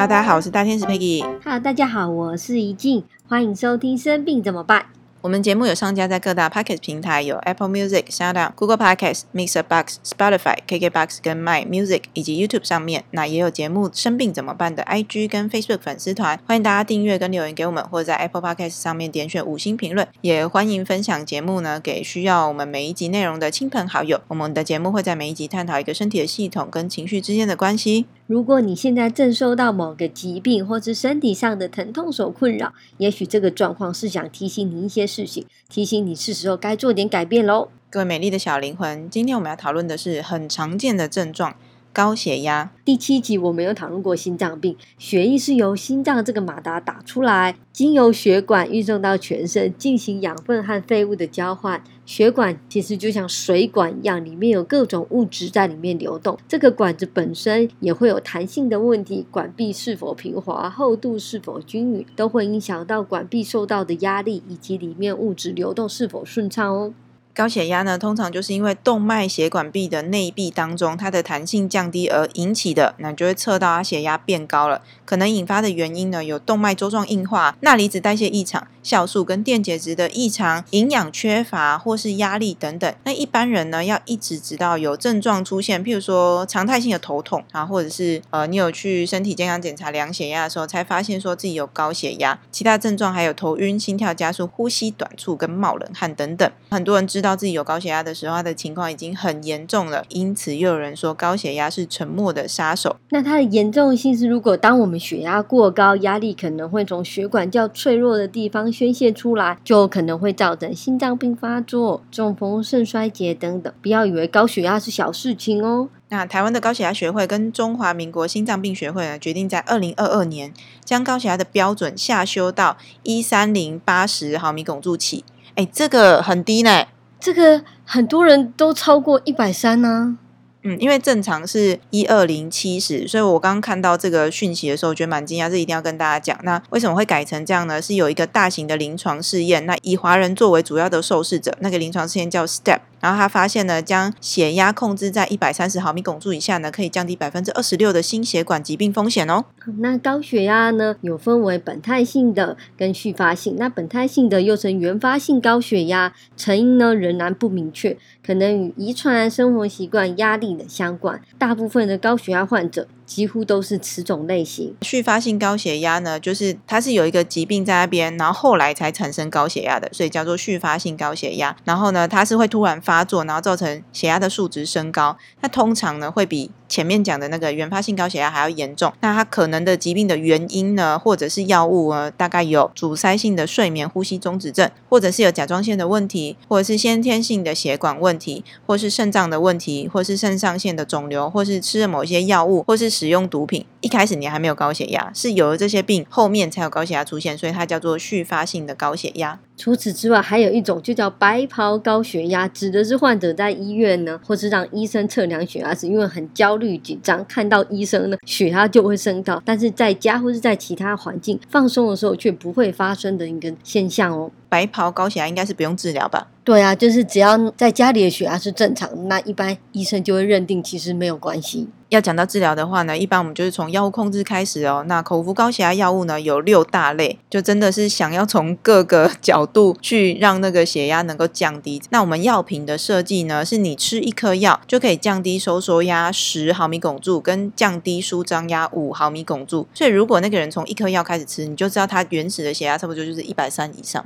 大家好，我是大天使 Peggy。Hello，大家好，我是怡静，欢迎收听《生病怎么办》。我们节目有上架在各大 Podcast 平台，有 Apple Music、SoundOn、Google Podcast、Mixer Box、Spotify、KKBox 跟 My Music 以及 YouTube 上面。那也有节目《生病怎么办》的 IG 跟 Facebook 粉丝团，欢迎大家订阅跟留言给我们，或者在 Apple Podcast 上面点选五星评论。也欢迎分享节目呢给需要我们每一集内容的亲朋好友。我们的节目会在每一集探讨一个身体的系统跟情绪之间的关系。如果你现在正受到某个疾病或是身体上的疼痛所困扰，也许这个状况是想提醒你一些事情，提醒你是时候该做点改变喽。各位美丽的小灵魂，今天我们要讨论的是很常见的症状。高血压。第七集我们有讨论过心脏病，血液是由心脏这个马达打出来，经由血管运送到全身，进行养分和废物的交换。血管其实就像水管一样，里面有各种物质在里面流动。这个管子本身也会有弹性的问题，管壁是否平滑、厚度是否均匀，都会影响到管壁受到的压力以及里面物质流动是否顺畅哦。高血压呢，通常就是因为动脉血管壁的内壁当中，它的弹性降低而引起的，那就会测到它血压变高了。可能引发的原因呢，有动脉粥状硬化、钠离子代谢异常、酵素跟电解质的异常、营养缺乏或是压力等等。那一般人呢，要一直直到有症状出现，譬如说常态性的头痛啊，或者是呃，你有去身体健康检查量血压的时候，才发现说自己有高血压。其他症状还有头晕、心跳加速、呼吸短促跟冒冷汗等等。很多人知道。自己有高血压的时候，他的情况已经很严重了。因此，又有人说高血压是沉默的杀手。那它的严重性是，如果当我们血压过高，压力可能会从血管较脆弱的地方宣泄出来，就可能会造成心脏病发作、中风、肾衰竭等等。不要以为高血压是小事情哦。那台湾的高血压学会跟中华民国心脏病学会呢，决定在二零二二年将高血压的标准下修到一三零八十毫米汞柱起。哎，这个很低呢。这个很多人都超过一百三呢。嗯，因为正常是一二零七十，所以我刚刚看到这个讯息的时候，觉得蛮惊讶，这一定要跟大家讲。那为什么会改成这样呢？是有一个大型的临床试验，那以华人作为主要的受试者，那个临床试验叫 STEP。然后他发现呢，将血压控制在一百三十毫米汞柱以下呢，可以降低百分之二十六的心血管疾病风险哦。那高血压呢，有分为本态性的跟续发性。那本态性的又称原发性高血压，成因呢仍然不明确，可能与遗传、生活习惯、压力的相关。大部分的高血压患者。几乎都是此种类型。续发性高血压呢，就是它是有一个疾病在那边，然后后来才产生高血压的，所以叫做续发性高血压。然后呢，它是会突然发作，然后造成血压的数值升高。那通常呢，会比前面讲的那个原发性高血压还要严重。那它可能的疾病的原因呢，或者是药物呢，大概有阻塞性的睡眠呼吸中止症，或者是有甲状腺的问题，或者是先天性的血管问题，或是肾脏的问题，或是肾上腺的肿瘤，或是吃了某些药物，或是。使用毒品，一开始你还没有高血压，是有了这些病，后面才有高血压出现，所以它叫做续发性的高血压。除此之外，还有一种就叫白袍高血压，指的是患者在医院呢，或是让医生测量血压时，因为很焦虑紧张，看到医生呢，血压就会升高，但是在家或是在其他环境放松的时候，却不会发生的一个现象哦。白袍高血压应该是不用治疗吧？对啊，就是只要在家里的血压是正常，那一般医生就会认定其实没有关系。要讲到治疗的话呢，一般我们就是从药物控制开始哦。那口服高血压药物呢有六大类，就真的是想要从各个角度去让那个血压能够降低。那我们药品的设计呢，是你吃一颗药就可以降低收缩压十毫米汞柱，跟降低舒张压五毫米汞柱。所以如果那个人从一颗药开始吃，你就知道他原始的血压差不多就是一百三以上。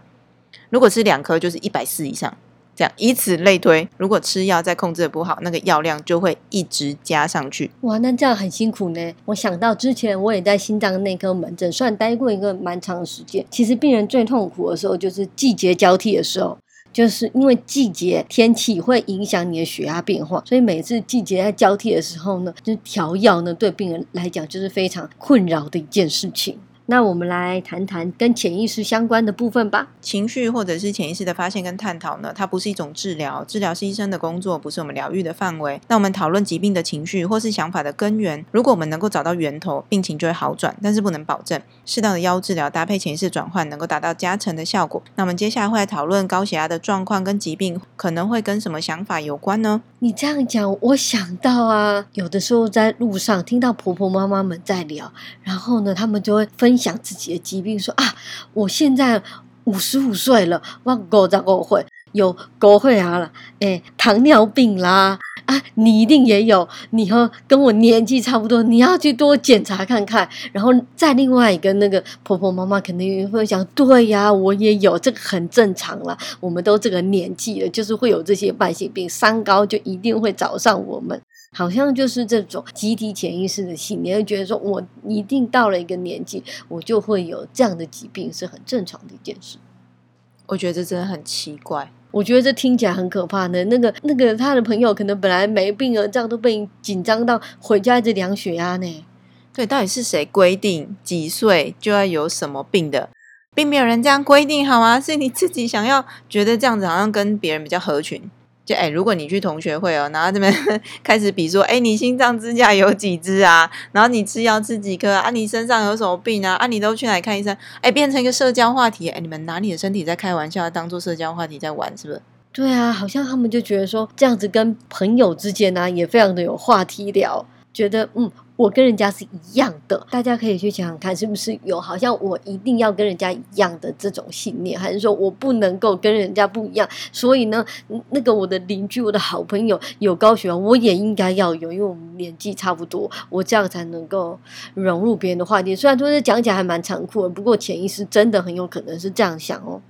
如果吃两颗就是一百四以上，这样以此类推。如果吃药再控制的不好，那个药量就会一直加上去。哇，那这样很辛苦呢。我想到之前我也在心脏内科门诊算待过一个蛮长的时间。其实病人最痛苦的时候就是季节交替的时候，就是因为季节天气会影响你的血压变化，所以每次季节在交替的时候呢，就调药呢对病人来讲就是非常困扰的一件事情。那我们来谈谈跟潜意识相关的部分吧。情绪或者是潜意识的发现跟探讨呢，它不是一种治疗，治疗是医生的工作，不是我们疗愈的范围。那我们讨论疾病的情绪或是想法的根源，如果我们能够找到源头，病情就会好转，但是不能保证适当的药物治疗搭配潜意识转换能够达到加成的效果。那我们接下来会来讨论高血压的状况跟疾病可能会跟什么想法有关呢？你这样讲，我想到啊，有的时候在路上听到婆婆妈妈们在聊，然后呢，他们就会分享自己的疾病，说啊，我现在五十五岁了，我狗在狗会有狗会啊了，哎，糖尿病啦，啊，你一定也有，你和跟我年纪差不多，你要去多检查看看。然后再另外一个那个婆婆妈妈肯定会讲，对呀，我也有，这个很正常啦，我们都这个年纪了，就是会有这些慢性病，三高就一定会找上我们。好像就是这种集体潜意识的信念，会觉得说我一定到了一个年纪，我就会有这样的疾病，是很正常的一件事。我觉得这真的很奇怪。我觉得这听起来很可怕呢。那个那个他的朋友可能本来没病啊，这样都被紧张到回家一直量血压呢。对，到底是谁规定几岁就要有什么病的？并没有人这样规定，好吗？是你自己想要觉得这样子好像跟别人比较合群。就哎，如果你去同学会哦，然后这边 开始比说，哎，你心脏支架有几支啊？然后你吃药吃几颗啊？你身上有什么病啊？啊，你都去哪看医生？哎，变成一个社交话题，哎，你们拿你的身体在开玩笑，当做社交话题在玩，是不是？对啊，好像他们就觉得说，这样子跟朋友之间呢，也非常的有话题聊，觉得嗯。我跟人家是一样的，大家可以去想想看，是不是有好像我一定要跟人家一样的这种信念，还是说我不能够跟人家不一样？所以呢，那个我的邻居、我的好朋友有高血压，我也应该要有，因为我们年纪差不多，我这样才能够融入别人的话题。虽然说这讲起来还蛮残酷的，不过潜意识真的很有可能是这样想哦。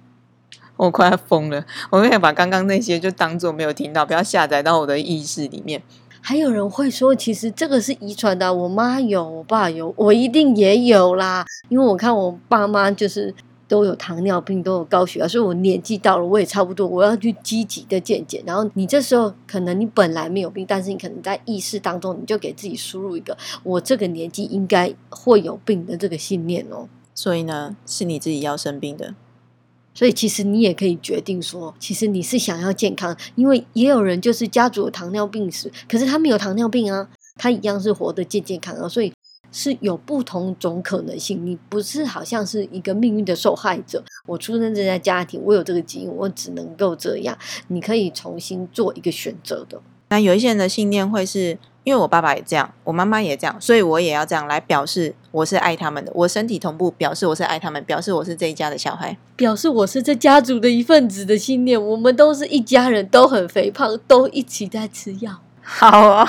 我快要疯了，我可以把刚刚那些就当做没有听到，不要下载到我的意识里面。还有人会说，其实这个是遗传的，我妈有，我爸有，我一定也有啦。因为我看我爸妈就是都有糖尿病，都有高血压，所以我年纪到了，我也差不多，我要去积极的健检。然后你这时候可能你本来没有病，但是你可能在意识当中，你就给自己输入一个我这个年纪应该会有病的这个信念哦。所以呢，是你自己要生病的。所以其实你也可以决定说，其实你是想要健康，因为也有人就是家族有糖尿病史，可是他没有糖尿病啊，他一样是活得健健康康，所以是有不同种可能性。你不是好像是一个命运的受害者，我出生在家庭，我有这个基因，我只能够这样。你可以重新做一个选择的。那有一些人的信念会是。因为我爸爸也这样，我妈妈也这样，所以我也要这样来表示我是爱他们的。我身体同步表示我是爱他们，表示我是这一家的小孩，表示我是这家族的一份子的信念。我们都是一家人，都很肥胖，都一起在吃药。好啊，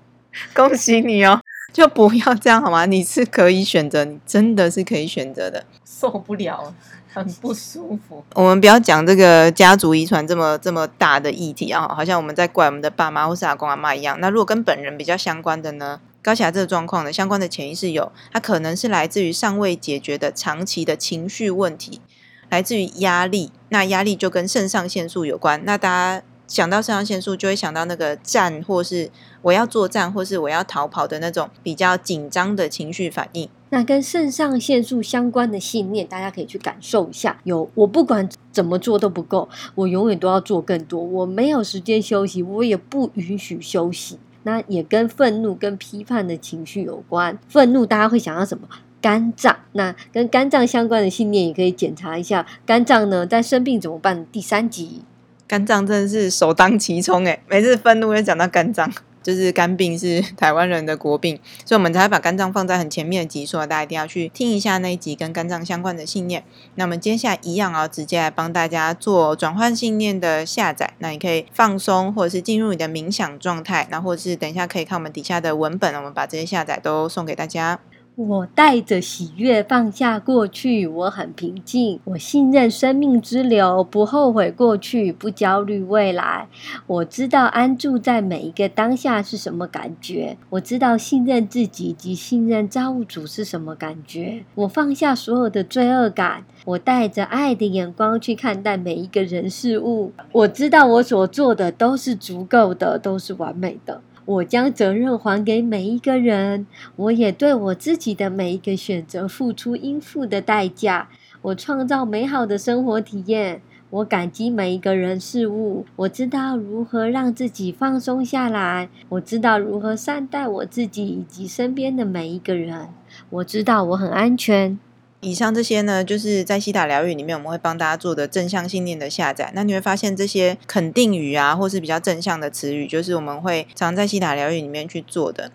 恭喜你哦！就不要这样好吗？你是可以选择，你真的是可以选择的。受不了。很不舒服。我们不要讲这个家族遗传这么这么大的议题啊，好像我们在怪我们的爸妈或是阿公阿妈一样。那如果跟本人比较相关的呢？高血压这个状况呢，相关的潜意识有，它可能是来自于尚未解决的长期的情绪问题，来自于压力。那压力就跟肾上腺素有关。那大家想到肾上腺素，就会想到那个战，或是我要作战，或是我要逃跑的那种比较紧张的情绪反应。那跟肾上腺素相关的信念，大家可以去感受一下。有我不管怎么做都不够，我永远都要做更多。我没有时间休息，我也不允许休息。那也跟愤怒、跟批判的情绪有关。愤怒，大家会想到什么？肝脏。那跟肝脏相关的信念，也可以检查一下。肝脏呢，在生病怎么办？第三集，肝脏真的是首当其冲诶，每次愤怒就讲到肝脏。就是肝病是 台湾人的国病，所以我们才把肝脏放在很前面的集数，大家一定要去听一下那一集跟肝脏相关的信念。那么接下来一样啊，直接来帮大家做转换信念的下载。那你可以放松，或者是进入你的冥想状态，那或者是等一下可以看我们底下的文本，我们把这些下载都送给大家。我带着喜悦放下过去，我很平静。我信任生命之流，不后悔过去，不焦虑未来。我知道安住在每一个当下是什么感觉。我知道信任自己及信任造物主是什么感觉。我放下所有的罪恶感，我带着爱的眼光去看待每一个人事物。我知道我所做的都是足够的，都是完美的。我将责任还给每一个人，我也对我自己的每一个选择付出应付的代价。我创造美好的生活体验，我感激每一个人事物。我知道如何让自己放松下来，我知道如何善待我自己以及身边的每一个人。我知道我很安全。以上这些呢，就是在西塔疗愈里面，我们会帮大家做的正向信念的下载。那你会发现，这些肯定语啊，或是比较正向的词语，就是我们会常在西塔疗愈里面去做的。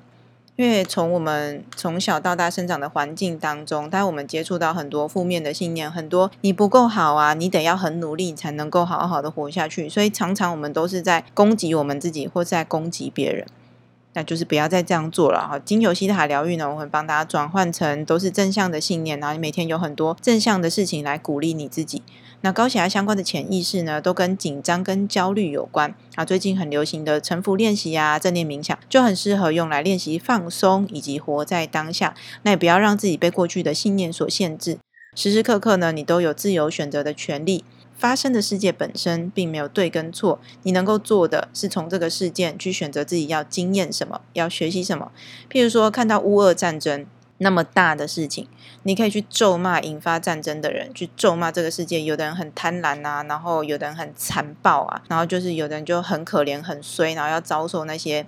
因为从我们从小到大生长的环境当中，当我们接触到很多负面的信念，很多你不够好啊，你得要很努力才能够好好的活下去。所以常常我们都是在攻击我们自己，或是在攻击别人。那就是不要再这样做了哈。经由西塔疗愈呢，我会帮大家转换成都是正向的信念，然后你每天有很多正向的事情来鼓励你自己。那高血压相关的潜意识呢，都跟紧张跟焦虑有关啊。最近很流行的沉浮练习啊，正念冥想就很适合用来练习放松以及活在当下。那也不要让自己被过去的信念所限制，时时刻刻呢，你都有自由选择的权利。发生的世界本身并没有对跟错，你能够做的是从这个事件去选择自己要经验什么，要学习什么。譬如说，看到乌俄战争那么大的事情，你可以去咒骂引发战争的人，去咒骂这个世界。有的人很贪婪啊，然后有的人很残暴啊，然后就是有的人就很可怜、很衰，然后要遭受那些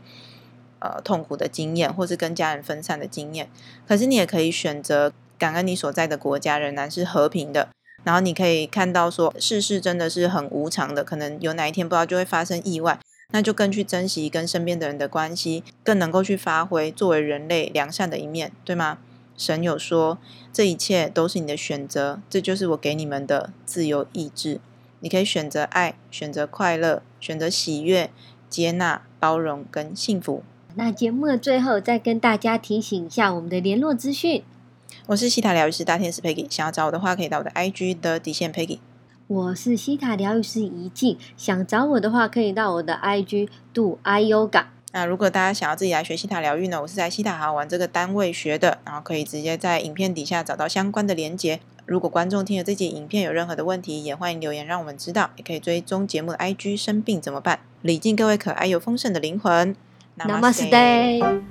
呃痛苦的经验，或是跟家人分散的经验。可是你也可以选择感恩你所在的国家仍然是和平的。然后你可以看到，说世事真的是很无常的，可能有哪一天不知道就会发生意外，那就更去珍惜跟身边的人的关系，更能够去发挥作为人类良善的一面，对吗？神有说，这一切都是你的选择，这就是我给你们的自由意志，你可以选择爱，选择快乐，选择喜悦、接纳、包容跟幸福。那节目的最后，再跟大家提醒一下我们的联络资讯。我是西塔疗愈师大天使 Peggy，想要找我的话，可以到我的 IG 的底线 Peggy。我是西塔疗愈师怡静，想找我的话，可以到我的 IG do I Yoga。那如果大家想要自己来学西塔疗愈呢，我是在西塔好玩这个单位学的，然后可以直接在影片底下找到相关的连接。如果观众听了这集影片有任何的问题，也欢迎留言让我们知道，也可以追踪节目的 IG。生病怎么办？礼敬各位可爱又丰盛的灵魂。Namaste。